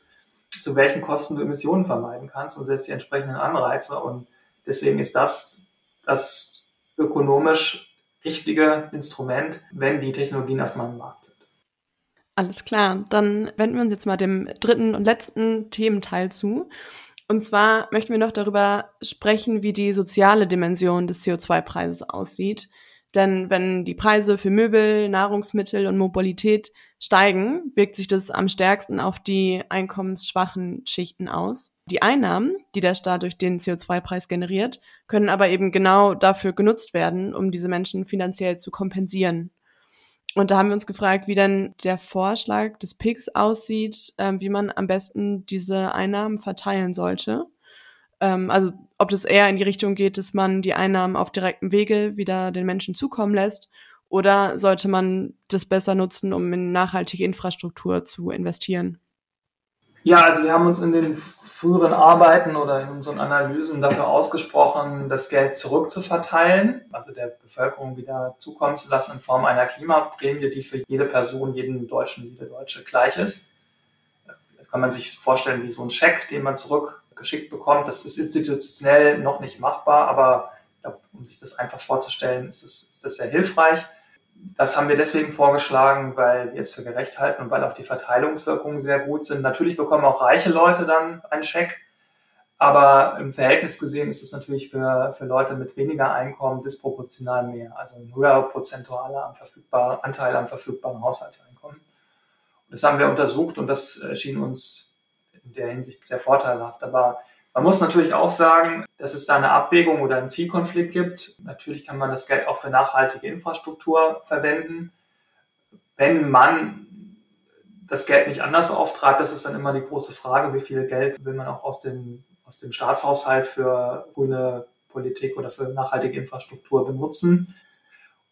zu welchen Kosten du Emissionen vermeiden kannst und setzt die entsprechenden Anreize und deswegen ist das das ökonomisch richtige Instrument, wenn die Technologien erstmal im Markt sind. Alles klar, dann wenden wir uns jetzt mal dem dritten und letzten Thementeil zu. Und zwar möchten wir noch darüber sprechen, wie die soziale Dimension des CO2-Preises aussieht. Denn wenn die Preise für Möbel, Nahrungsmittel und Mobilität steigen, wirkt sich das am stärksten auf die einkommensschwachen Schichten aus. Die Einnahmen, die der Staat durch den CO2-Preis generiert, können aber eben genau dafür genutzt werden, um diese Menschen finanziell zu kompensieren. Und da haben wir uns gefragt, wie denn der Vorschlag des PIX aussieht, äh, wie man am besten diese Einnahmen verteilen sollte. Ähm, also ob das eher in die Richtung geht, dass man die Einnahmen auf direktem Wege wieder den Menschen zukommen lässt, oder sollte man das besser nutzen, um in nachhaltige Infrastruktur zu investieren? Ja, also wir haben uns in den früheren Arbeiten oder in unseren Analysen dafür ausgesprochen, das Geld zurückzuverteilen, also der Bevölkerung wieder zukommen zu lassen in Form einer Klimaprämie, die für jede Person, jeden Deutschen, jede Deutsche gleich ist. Das kann man sich vorstellen wie so ein Scheck, den man zurückgeschickt bekommt. Das ist institutionell noch nicht machbar, aber um sich das einfach vorzustellen, ist das, ist das sehr hilfreich. Das haben wir deswegen vorgeschlagen, weil wir es für gerecht halten und weil auch die Verteilungswirkungen sehr gut sind. Natürlich bekommen auch reiche Leute dann einen Scheck, aber im Verhältnis gesehen ist es natürlich für, für Leute mit weniger Einkommen disproportional mehr, also ein höherer prozentualer verfügbar, Anteil am verfügbaren Haushaltseinkommen. Das haben wir untersucht und das schien uns in der Hinsicht sehr vorteilhaft. Aber man muss natürlich auch sagen, dass es da eine Abwägung oder einen Zielkonflikt gibt. Natürlich kann man das Geld auch für nachhaltige Infrastruktur verwenden. Wenn man das Geld nicht anders auftreibt, das ist dann immer die große Frage, wie viel Geld will man auch aus dem, aus dem Staatshaushalt für grüne Politik oder für nachhaltige Infrastruktur benutzen.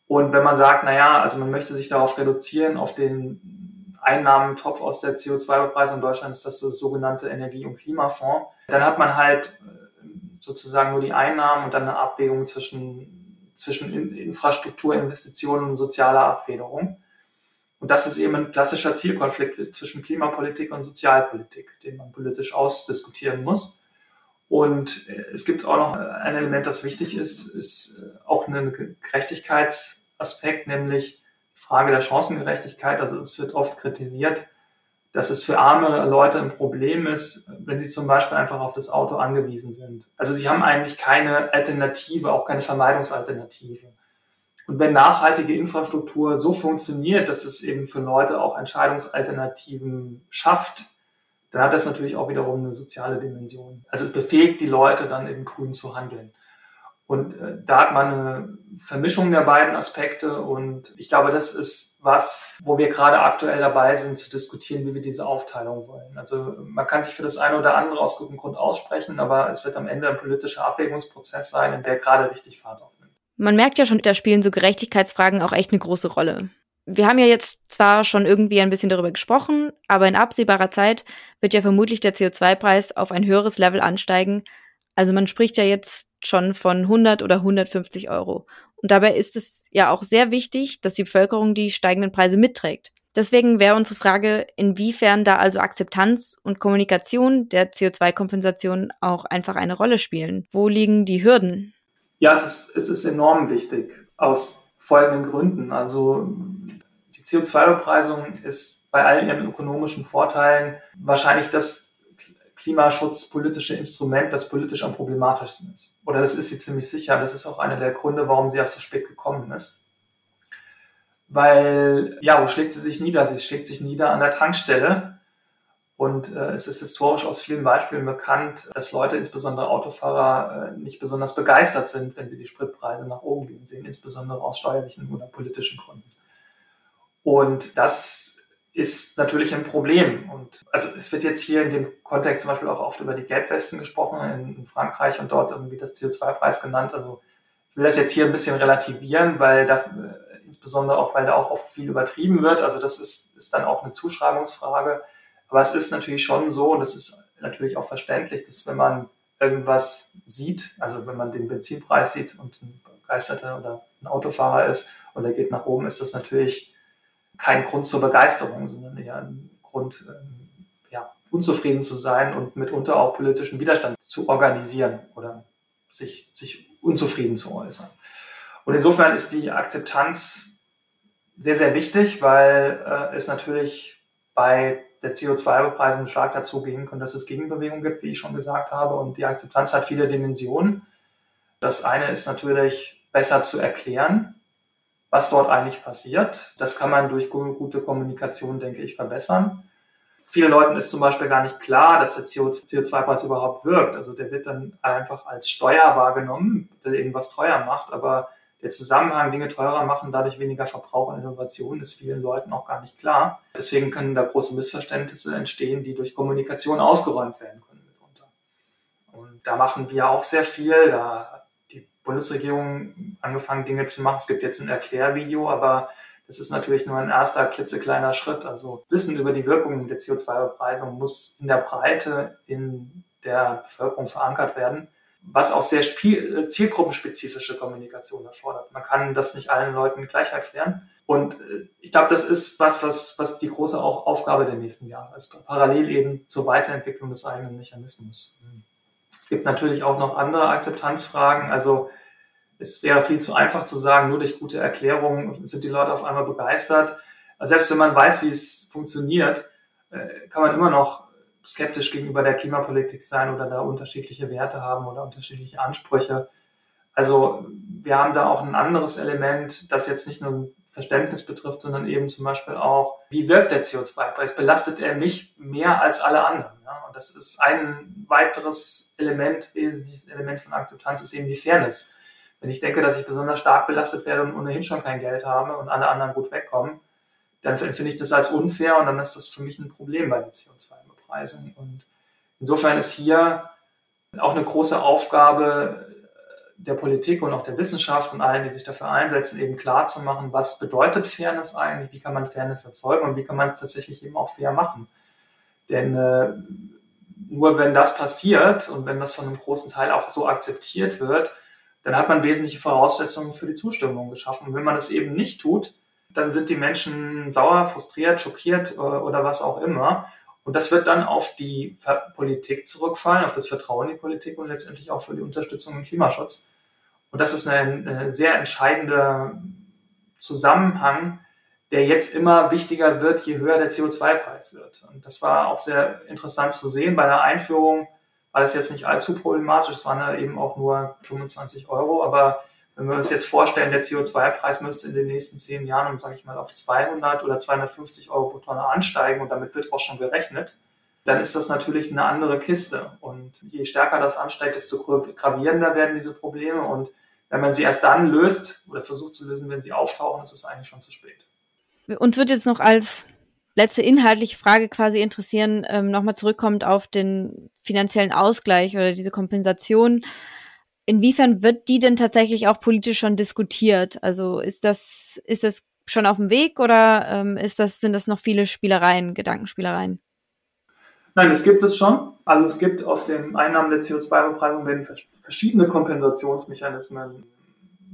Und wenn man sagt, naja, also man möchte sich darauf reduzieren, auf den Einnahmentopf aus der CO2-Bepreisung in Deutschland ist das, das sogenannte Energie- und Klimafonds. Dann hat man halt äh, sozusagen nur die Einnahmen und dann eine Abwägung zwischen, zwischen Infrastrukturinvestitionen und sozialer Abfederung. Und das ist eben ein klassischer Zielkonflikt zwischen Klimapolitik und Sozialpolitik, den man politisch ausdiskutieren muss. Und äh, es gibt auch noch ein Element, das wichtig ist, ist äh, auch ein Gerechtigkeitsaspekt, nämlich Frage der Chancengerechtigkeit. Also es wird oft kritisiert, dass es für arme Leute ein Problem ist, wenn sie zum Beispiel einfach auf das Auto angewiesen sind. Also sie haben eigentlich keine Alternative, auch keine Vermeidungsalternative. Und wenn nachhaltige Infrastruktur so funktioniert, dass es eben für Leute auch Entscheidungsalternativen schafft, dann hat das natürlich auch wiederum eine soziale Dimension. Also es befähigt die Leute dann eben grün zu handeln. Und äh, da hat man eine Vermischung der beiden Aspekte und ich glaube, das ist was, wo wir gerade aktuell dabei sind zu diskutieren, wie wir diese Aufteilung wollen. Also man kann sich für das eine oder andere aus gutem Grund aussprechen, aber es wird am Ende ein politischer Abwägungsprozess sein, in der gerade richtig Fahrt aufnimmt. Man merkt ja schon, da spielen so Gerechtigkeitsfragen auch echt eine große Rolle. Wir haben ja jetzt zwar schon irgendwie ein bisschen darüber gesprochen, aber in absehbarer Zeit wird ja vermutlich der CO2-Preis auf ein höheres Level ansteigen, also man spricht ja jetzt schon von 100 oder 150 Euro. Und dabei ist es ja auch sehr wichtig, dass die Bevölkerung die steigenden Preise mitträgt. Deswegen wäre unsere Frage, inwiefern da also Akzeptanz und Kommunikation der CO2-Kompensation auch einfach eine Rolle spielen. Wo liegen die Hürden? Ja, es ist, es ist enorm wichtig aus folgenden Gründen. Also die CO2-Bepreisung ist bei all ihren ökonomischen Vorteilen wahrscheinlich das klimaschutzpolitische Instrument, das politisch am problematischsten ist. Oder das ist sie ziemlich sicher. Das ist auch einer der Gründe, warum sie erst so spät gekommen ist. Weil, ja, wo schlägt sie sich nieder? Sie schlägt sich nieder an der Tankstelle. Und äh, es ist historisch aus vielen Beispielen bekannt, dass Leute, insbesondere Autofahrer, äh, nicht besonders begeistert sind, wenn sie die Spritpreise nach oben gehen sehen, insbesondere aus steuerlichen oder politischen Gründen. Und das ist natürlich ein Problem. Und also es wird jetzt hier in dem Kontext zum Beispiel auch oft über die Gelbwesten gesprochen in, in Frankreich und dort irgendwie das CO2-Preis genannt. Also ich will das jetzt hier ein bisschen relativieren, weil da äh, insbesondere auch, weil da auch oft viel übertrieben wird. Also das ist, ist dann auch eine Zuschreibungsfrage. Aber es ist natürlich schon so, und das ist natürlich auch verständlich, dass wenn man irgendwas sieht, also wenn man den Benzinpreis sieht und ein Begeisterter oder ein Autofahrer ist und er geht nach oben, ist das natürlich kein Grund zur Begeisterung, sondern eher ein Grund, ähm, ja, unzufrieden zu sein und mitunter auch politischen Widerstand zu organisieren oder sich, sich unzufrieden zu äußern. Und insofern ist die Akzeptanz sehr, sehr wichtig, weil äh, es natürlich bei der CO2-Bepreisung stark dazu gehen kann, dass es Gegenbewegung gibt, wie ich schon gesagt habe. Und die Akzeptanz hat viele Dimensionen. Das eine ist natürlich besser zu erklären, was dort eigentlich passiert. Das kann man durch gute Kommunikation, denke ich, verbessern. Vielen Leuten ist zum Beispiel gar nicht klar, dass der CO2-Preis überhaupt wirkt. Also der wird dann einfach als Steuer wahrgenommen, der irgendwas teuer macht, aber der Zusammenhang, Dinge teurer machen, dadurch weniger Verbrauch und Innovation, ist vielen Leuten auch gar nicht klar. Deswegen können da große Missverständnisse entstehen, die durch Kommunikation ausgeräumt werden können mitunter. Und da machen wir auch sehr viel. Da Bundesregierung angefangen, Dinge zu machen. Es gibt jetzt ein Erklärvideo, aber Das ist natürlich nur ein erster klitzekleiner Schritt. Also Wissen über die Wirkungen der CO2-Bepreisung muss in der Breite in der Bevölkerung verankert werden, was auch sehr zielgruppenspezifische Kommunikation erfordert. Man kann das nicht allen Leuten gleich erklären. Und äh, ich glaube, das ist was, was, was die große Aufgabe der nächsten Jahre ist, parallel eben zur Weiterentwicklung des eigenen Mechanismus. Es gibt natürlich auch noch andere Akzeptanzfragen. Also es wäre viel zu einfach zu sagen, nur durch gute Erklärungen sind die Leute auf einmal begeistert. Also selbst wenn man weiß, wie es funktioniert, äh, kann man immer noch skeptisch gegenüber der Klimapolitik sein oder da unterschiedliche Werte haben oder unterschiedliche Ansprüche. Also wir haben da auch ein anderes Element, das jetzt nicht nur Verständnis betrifft, sondern eben zum Beispiel auch, wie wirkt der CO2-Preis? Belastet er mich mehr als alle anderen? Ja? Und das ist ein weiteres Element, wesentliches Element von Akzeptanz, ist eben die Fairness. Wenn ich denke, dass ich besonders stark belastet werde und ohnehin schon kein Geld habe und alle anderen gut wegkommen, dann finde ich das als unfair und dann ist das für mich ein Problem bei der CO2-Bepreisung. Und insofern ist hier auch eine große Aufgabe der Politik und auch der Wissenschaft und allen, die sich dafür einsetzen, eben klar zu machen, was bedeutet Fairness eigentlich, wie kann man Fairness erzeugen und wie kann man es tatsächlich eben auch fair machen. Denn äh, nur wenn das passiert und wenn das von einem großen Teil auch so akzeptiert wird, dann hat man wesentliche Voraussetzungen für die Zustimmung geschaffen. Und wenn man es eben nicht tut, dann sind die Menschen sauer, frustriert, schockiert äh, oder was auch immer. Und das wird dann auf die Politik zurückfallen, auf das Vertrauen in die Politik und letztendlich auch für die Unterstützung im Klimaschutz. Und das ist ein, ein sehr entscheidender Zusammenhang, der jetzt immer wichtiger wird, je höher der CO2-Preis wird. Und das war auch sehr interessant zu sehen. Bei der Einführung war das jetzt nicht allzu problematisch. Es waren ja eben auch nur 25 Euro. Aber wenn wir uns jetzt vorstellen, der CO2-Preis müsste in den nächsten zehn Jahren, um, sage ich mal, auf 200 oder 250 Euro pro Tonne ansteigen und damit wird auch schon gerechnet, dann ist das natürlich eine andere Kiste. Und je stärker das ansteigt, desto gravierender werden diese Probleme. Und wenn man sie erst dann löst oder versucht zu lösen, wenn sie auftauchen, ist es eigentlich schon zu spät. Uns wird jetzt noch als letzte inhaltliche Frage quasi interessieren, ähm, nochmal zurückkommt auf den finanziellen Ausgleich oder diese Kompensation. Inwiefern wird die denn tatsächlich auch politisch schon diskutiert? Also ist das, ist das schon auf dem Weg oder ähm, ist das, sind das noch viele Spielereien, Gedankenspielereien? Nein, es gibt es schon. Also es gibt aus den Einnahmen der CO2-Bepreisung werden verschiedene Kompensationsmechanismen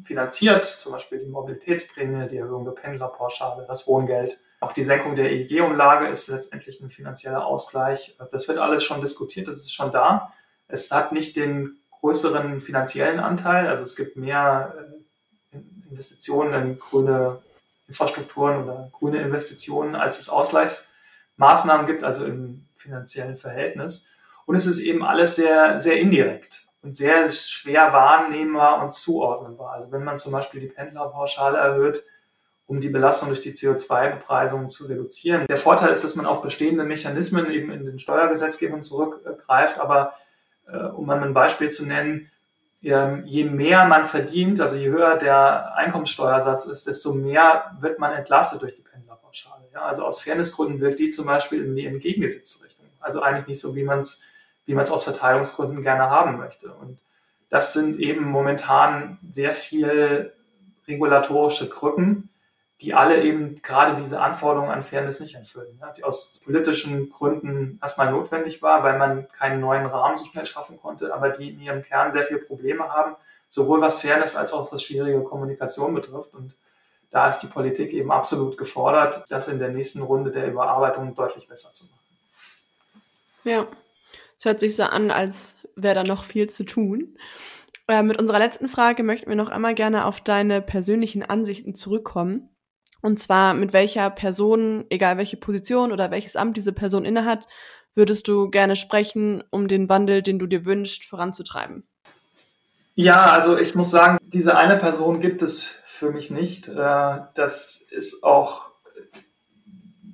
finanziert, zum Beispiel die Mobilitätsprämie, die Erhöhung der Pendlerpauschale, das Wohngeld. Auch die Senkung der EEG-Umlage ist letztendlich ein finanzieller Ausgleich. Das wird alles schon diskutiert, das ist schon da. Es hat nicht den größeren finanziellen Anteil. Also es gibt mehr äh, Investitionen in grüne Infrastrukturen oder grüne Investitionen, als es Ausgleichsmaßnahmen gibt, also im finanziellen Verhältnis. Und es ist eben alles sehr, sehr indirekt und sehr schwer wahrnehmbar und zuordnenbar. Also wenn man zum Beispiel die Pendlerpauschale erhöht, um die Belastung durch die CO2-Bepreisung zu reduzieren. Der Vorteil ist, dass man auf bestehende Mechanismen eben in den Steuergesetzgebungen zurückgreift, aber um mal ein Beispiel zu nennen, je mehr man verdient, also je höher der Einkommenssteuersatz ist, desto mehr wird man entlastet durch die Pendlerpauschale. Ja, also aus Fairnessgründen wirkt die zum Beispiel in die entgegengesetzte Richtung. Also eigentlich nicht so, wie man es wie man es aus Verteilungsgründen gerne haben möchte. Und das sind eben momentan sehr viel regulatorische Krücken, die alle eben gerade diese Anforderungen an Fairness nicht erfüllen, ja, die aus politischen Gründen erstmal notwendig war, weil man keinen neuen Rahmen so schnell schaffen konnte, aber die in ihrem Kern sehr viele Probleme haben, sowohl was Fairness als auch was schwierige Kommunikation betrifft. Und da ist die Politik eben absolut gefordert, das in der nächsten Runde der Überarbeitung deutlich besser zu machen. Ja, es hört sich so an, als wäre da noch viel zu tun. Äh, mit unserer letzten Frage möchten wir noch einmal gerne auf deine persönlichen Ansichten zurückkommen. Und zwar, mit welcher Person, egal welche Position oder welches Amt diese Person innehat, würdest du gerne sprechen, um den Wandel, den du dir wünschst, voranzutreiben? Ja, also ich muss sagen, diese eine Person gibt es für mich nicht. Äh, das ist auch,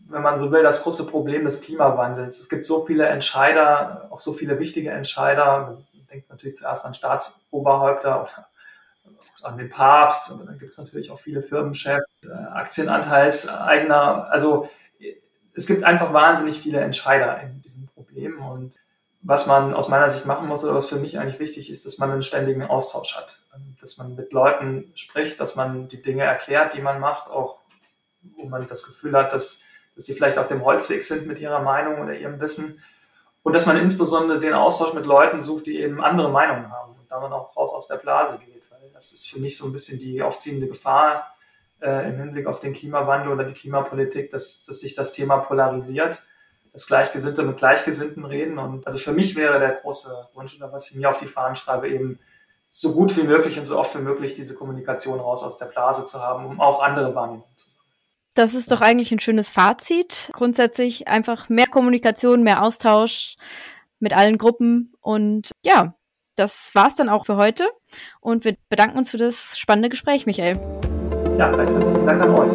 wenn man so will, das große Problem des Klimawandels. Es gibt so viele Entscheider, auch so viele wichtige Entscheider. Man denkt natürlich zuerst an Staatsoberhäupter oder an den Papst, und dann gibt es natürlich auch viele Firmenchefs, äh, Aktienanteilseigner. Also es gibt einfach wahnsinnig viele Entscheider in diesem Problem. Und was man aus meiner Sicht machen muss oder was für mich eigentlich wichtig ist, dass man einen ständigen Austausch hat. Dass man mit Leuten spricht, dass man die Dinge erklärt, die man macht, auch wo man das Gefühl hat, dass, dass die vielleicht auf dem Holzweg sind mit ihrer Meinung oder ihrem Wissen. Und dass man insbesondere den Austausch mit Leuten sucht, die eben andere Meinungen haben und dann auch raus aus der Blase geht. Das ist für mich so ein bisschen die aufziehende Gefahr äh, im Hinblick auf den Klimawandel oder die Klimapolitik, dass, dass sich das Thema polarisiert dass Gleichgesinnte mit Gleichgesinnten reden. Und also für mich wäre der große Wunsch, oder was ich mir auf die Fahnen schreibe, eben so gut wie möglich und so oft wie möglich diese Kommunikation raus aus der Blase zu haben, um auch andere Wahrnehmungen zu sammeln. Das ist doch eigentlich ein schönes Fazit. Grundsätzlich einfach mehr Kommunikation, mehr Austausch mit allen Gruppen. Und ja, das war's dann auch für heute. Und wir bedanken uns für das spannende Gespräch, Michael. Ja, herzlichen Dank an euch.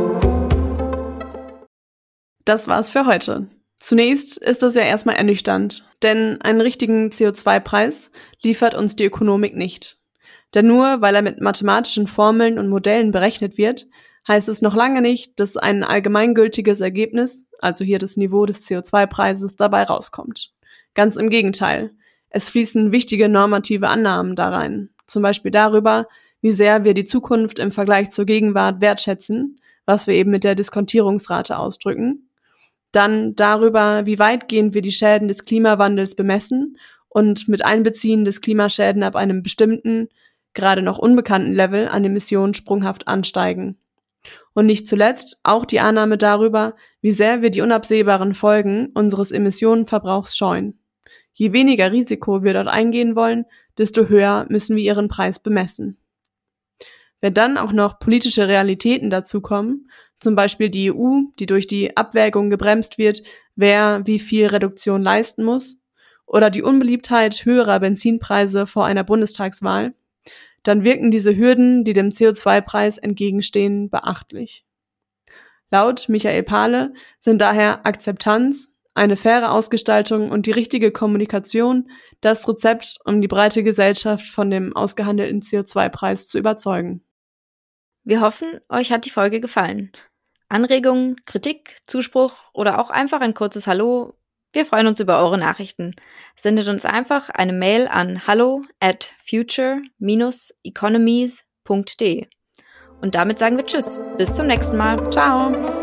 Das war's für heute. Zunächst ist das ja erstmal ernüchternd, denn einen richtigen CO2-Preis liefert uns die Ökonomik nicht. Denn nur weil er mit mathematischen Formeln und Modellen berechnet wird, heißt es noch lange nicht, dass ein allgemeingültiges Ergebnis, also hier das Niveau des CO2-Preises, dabei rauskommt. Ganz im Gegenteil. Es fließen wichtige normative Annahmen da rein. Zum Beispiel darüber, wie sehr wir die Zukunft im Vergleich zur Gegenwart wertschätzen, was wir eben mit der Diskontierungsrate ausdrücken, dann darüber, wie weitgehend wir die Schäden des Klimawandels bemessen und mit Einbeziehen des Klimaschäden ab einem bestimmten, gerade noch unbekannten Level an Emissionen sprunghaft ansteigen. Und nicht zuletzt auch die Annahme darüber, wie sehr wir die unabsehbaren Folgen unseres Emissionenverbrauchs scheuen. Je weniger Risiko wir dort eingehen wollen, desto höher müssen wir ihren Preis bemessen. Wenn dann auch noch politische Realitäten dazukommen, zum Beispiel die EU, die durch die Abwägung gebremst wird, wer wie viel Reduktion leisten muss, oder die Unbeliebtheit höherer Benzinpreise vor einer Bundestagswahl, dann wirken diese Hürden, die dem CO2-Preis entgegenstehen, beachtlich. Laut Michael Pahle sind daher Akzeptanz, eine faire Ausgestaltung und die richtige Kommunikation das Rezept, um die breite Gesellschaft von dem ausgehandelten CO2-Preis zu überzeugen. Wir hoffen, euch hat die Folge gefallen. Anregungen, Kritik, Zuspruch oder auch einfach ein kurzes Hallo. Wir freuen uns über eure Nachrichten. Sendet uns einfach eine Mail an hallo at future-economies.de. Und damit sagen wir Tschüss. Bis zum nächsten Mal. Ciao.